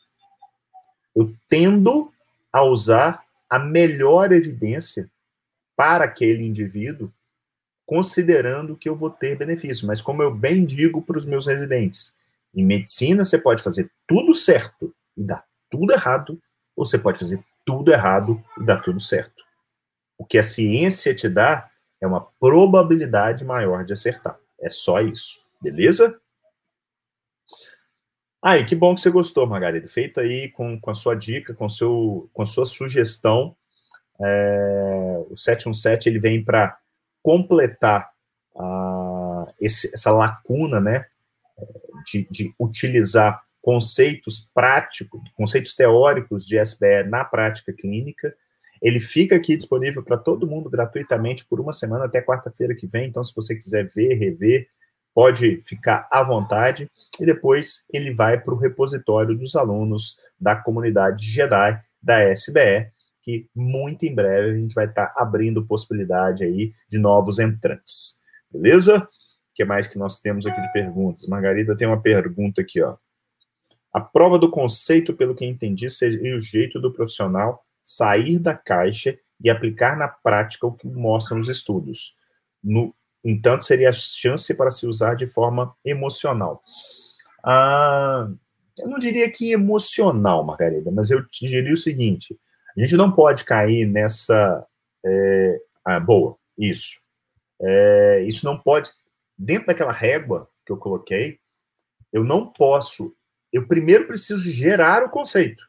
Eu tendo a usar a melhor evidência para aquele indivíduo considerando que eu vou ter benefício. Mas como eu bem digo para os meus residentes, em medicina você pode fazer tudo certo e dar tudo errado, ou você pode fazer tudo errado e dar tudo certo. O que a ciência te dá é uma probabilidade maior de acertar. É só isso, beleza? E que bom que você gostou, Margarida. Feita aí com, com a sua dica, com, seu, com a sua sugestão. É, o 717 ele vem para completar esse, essa lacuna, né, de, de, utilizar conceitos práticos, conceitos teóricos de SBE na prática clínica. Ele fica aqui disponível para todo mundo gratuitamente por uma semana até quarta-feira que vem. Então, se você quiser ver, rever, pode ficar à vontade. E depois ele vai para o repositório dos alunos da comunidade Jedi da SBE, que muito em breve a gente vai estar tá abrindo possibilidade aí de novos entrantes. Beleza? O que mais que nós temos aqui de perguntas? Margarida tem uma pergunta aqui, ó. A prova do conceito, pelo que entendi, seria o jeito do profissional sair da caixa e aplicar na prática o que mostram os estudos. No entanto, seria a chance para se usar de forma emocional. Ah, eu não diria que emocional, Margarida, mas eu te diria o seguinte: a gente não pode cair nessa. É, ah, boa, isso. É, isso não pode. Dentro daquela régua que eu coloquei, eu não posso. Eu primeiro preciso gerar o conceito.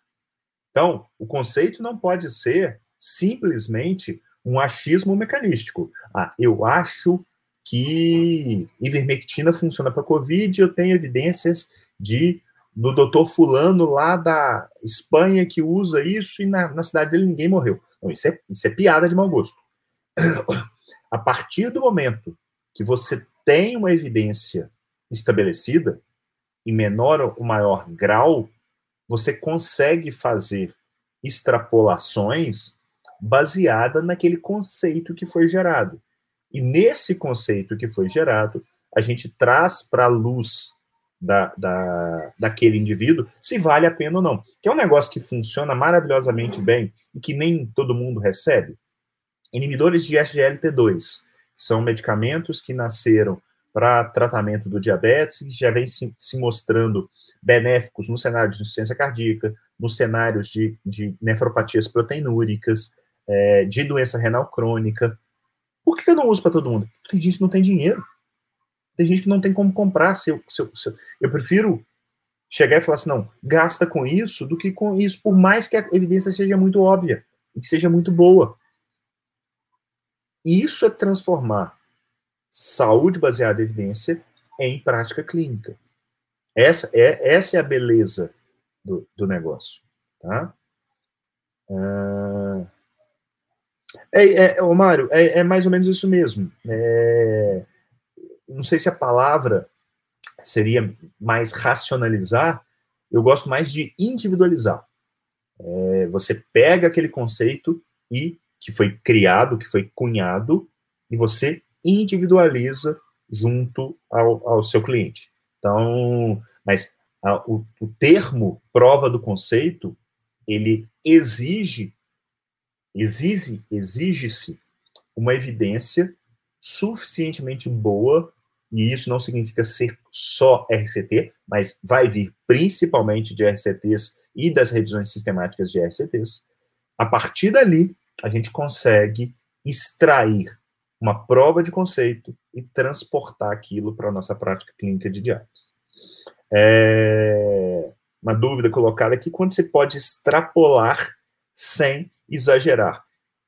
Então, o conceito não pode ser simplesmente um achismo mecanístico. Ah, eu acho que ivermectina funciona para COVID, eu tenho evidências de do doutor fulano lá da Espanha que usa isso e na, na cidade dele ninguém morreu. Não, isso é, isso é piada de mau gosto. A partir do momento que você tem uma evidência estabelecida, em menor ou maior grau, você consegue fazer extrapolações baseada naquele conceito que foi gerado. E nesse conceito que foi gerado, a gente traz para a luz da, da, daquele indivíduo se vale a pena ou não. Que é um negócio que funciona maravilhosamente bem e que nem todo mundo recebe. Inibidores de SGLT2 são medicamentos que nasceram para tratamento do diabetes e já vem se, se, mostrando benéficos no cenário de insuficiência cardíaca, nos cenários de, de nefropatias proteinúricas, é, de doença renal crônica. Por que eu não uso para todo mundo? Tem gente que não tem dinheiro. Tem gente que não tem como comprar. Se eu, se eu, prefiro chegar e falar assim, não, gasta com isso do que com isso, por mais que a evidência seja muito óbvia e que seja muito boa. Isso é transformar saúde baseada em evidência em prática clínica. Essa é, essa é a beleza do, do negócio. Tá? Ah, é, é, Mário, é, é, mais ou menos isso mesmo. É, não sei se a palavra seria mais racionalizar, eu gosto mais de individualizar. É, você pega aquele conceito e que foi criado, que foi cunhado, e você individualiza junto ao, ao seu cliente. Então, mas a, o, o termo prova do conceito, ele exige, exige, exige-se uma evidência suficientemente boa, e isso não significa ser só RCT, mas vai vir principalmente de RCTs e das revisões sistemáticas de RCTs. A partir dali, a gente consegue extrair uma prova de conceito e transportar aquilo para a nossa prática clínica de diálise. É uma dúvida colocada aqui: quando você pode extrapolar sem exagerar?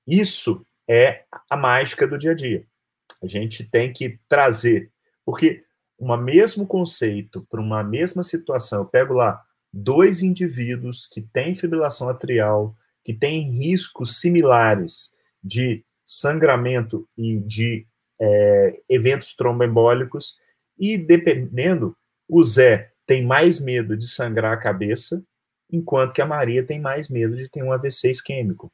Isso é a mágica do dia a dia. A gente tem que trazer, porque um mesmo conceito para uma mesma situação, eu pego lá dois indivíduos que têm fibrilação atrial, que têm riscos similares de sangramento e de é, eventos tromboembólicos, e dependendo, o Zé tem mais medo de sangrar a cabeça, enquanto que a Maria tem mais medo de ter um AVC isquêmico.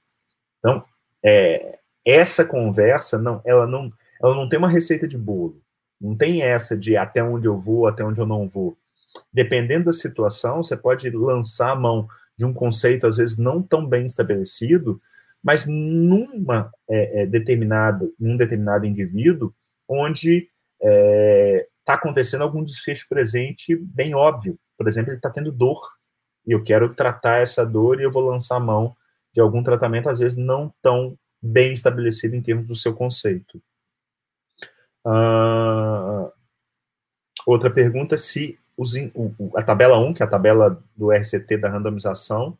Então, é, essa conversa, não, ela não, ela não tem uma receita de bolo. Não tem essa de até onde eu vou, até onde eu não vou. Dependendo da situação, você pode lançar a mão de um conceito, às vezes, não tão bem estabelecido, mas numa é, é, num determinado indivíduo, onde está é, tá acontecendo algum desfecho presente bem óbvio. Por exemplo, ele está tendo dor, e eu quero tratar essa dor e eu vou lançar a mão de algum tratamento, às vezes não tão bem estabelecido em termos do seu conceito. Uh, outra pergunta: se os, o, a tabela 1, que é a tabela do RCT da randomização,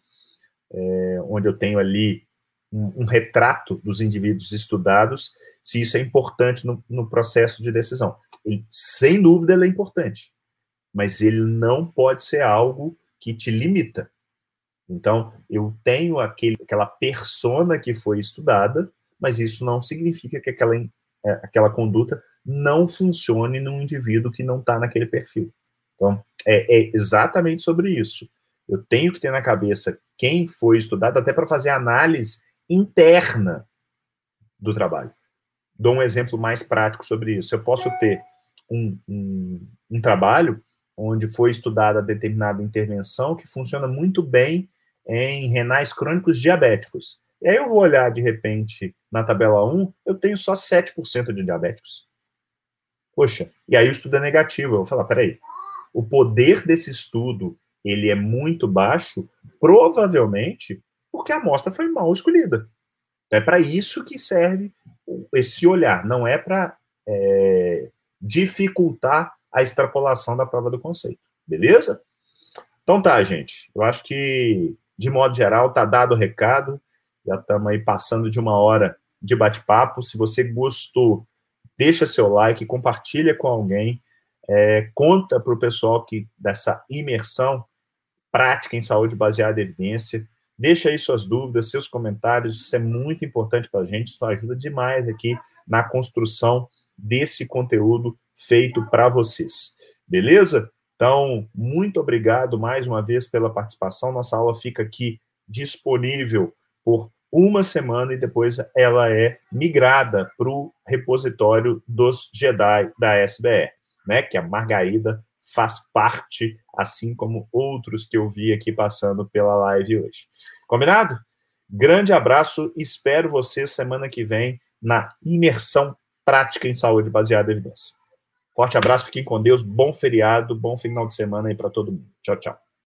é, onde eu tenho ali um, um, retrato dos indivíduos estudados, se isso é importante no, no processo de decisão. Ele, sem dúvida, ele é importante, mas ele não pode ser algo que te limita. Então, eu tenho aquele, aquela persona que foi estudada, mas isso não significa que aquela, é, aquela conduta não funcione num indivíduo que não está naquele perfil. Então, é, é, exatamente sobre isso. Eu tenho que ter na cabeça quem foi estudado, até para fazer análise interna do trabalho. Dou um exemplo mais prático sobre isso. Eu posso ter um, um, um trabalho onde foi estudada determinada intervenção que funciona muito bem em renais crônicos diabéticos. E aí eu vou olhar, de repente, na tabela 1, eu tenho só 7% de diabéticos. Poxa, e aí o estudo é negativo. Eu vou falar, peraí, o poder desse estudo ele é muito baixo, provavelmente porque a amostra foi mal escolhida. É para isso que serve esse olhar, não é para é, dificultar a extrapolação da prova do conceito. Beleza? Então tá, gente. Eu acho que, de modo geral, tá dado o recado. Já estamos aí passando de uma hora de bate-papo. Se você gostou, deixa seu like, compartilha com alguém, é, conta para o pessoal que dessa imersão prática em saúde baseada em evidência. Deixa aí suas dúvidas, seus comentários, isso é muito importante para a gente, isso ajuda demais aqui na construção desse conteúdo feito para vocês. Beleza? Então, muito obrigado mais uma vez pela participação. Nossa aula fica aqui disponível por uma semana e depois ela é migrada para o repositório dos Jedi da SBR, né? Que a Margarida faz parte, assim como outros que eu vi aqui passando pela live hoje. Combinado? Grande abraço, espero você semana que vem na imersão prática em saúde baseada em evidência. Forte abraço, fiquem com Deus, bom feriado, bom final de semana aí para todo mundo. Tchau, tchau.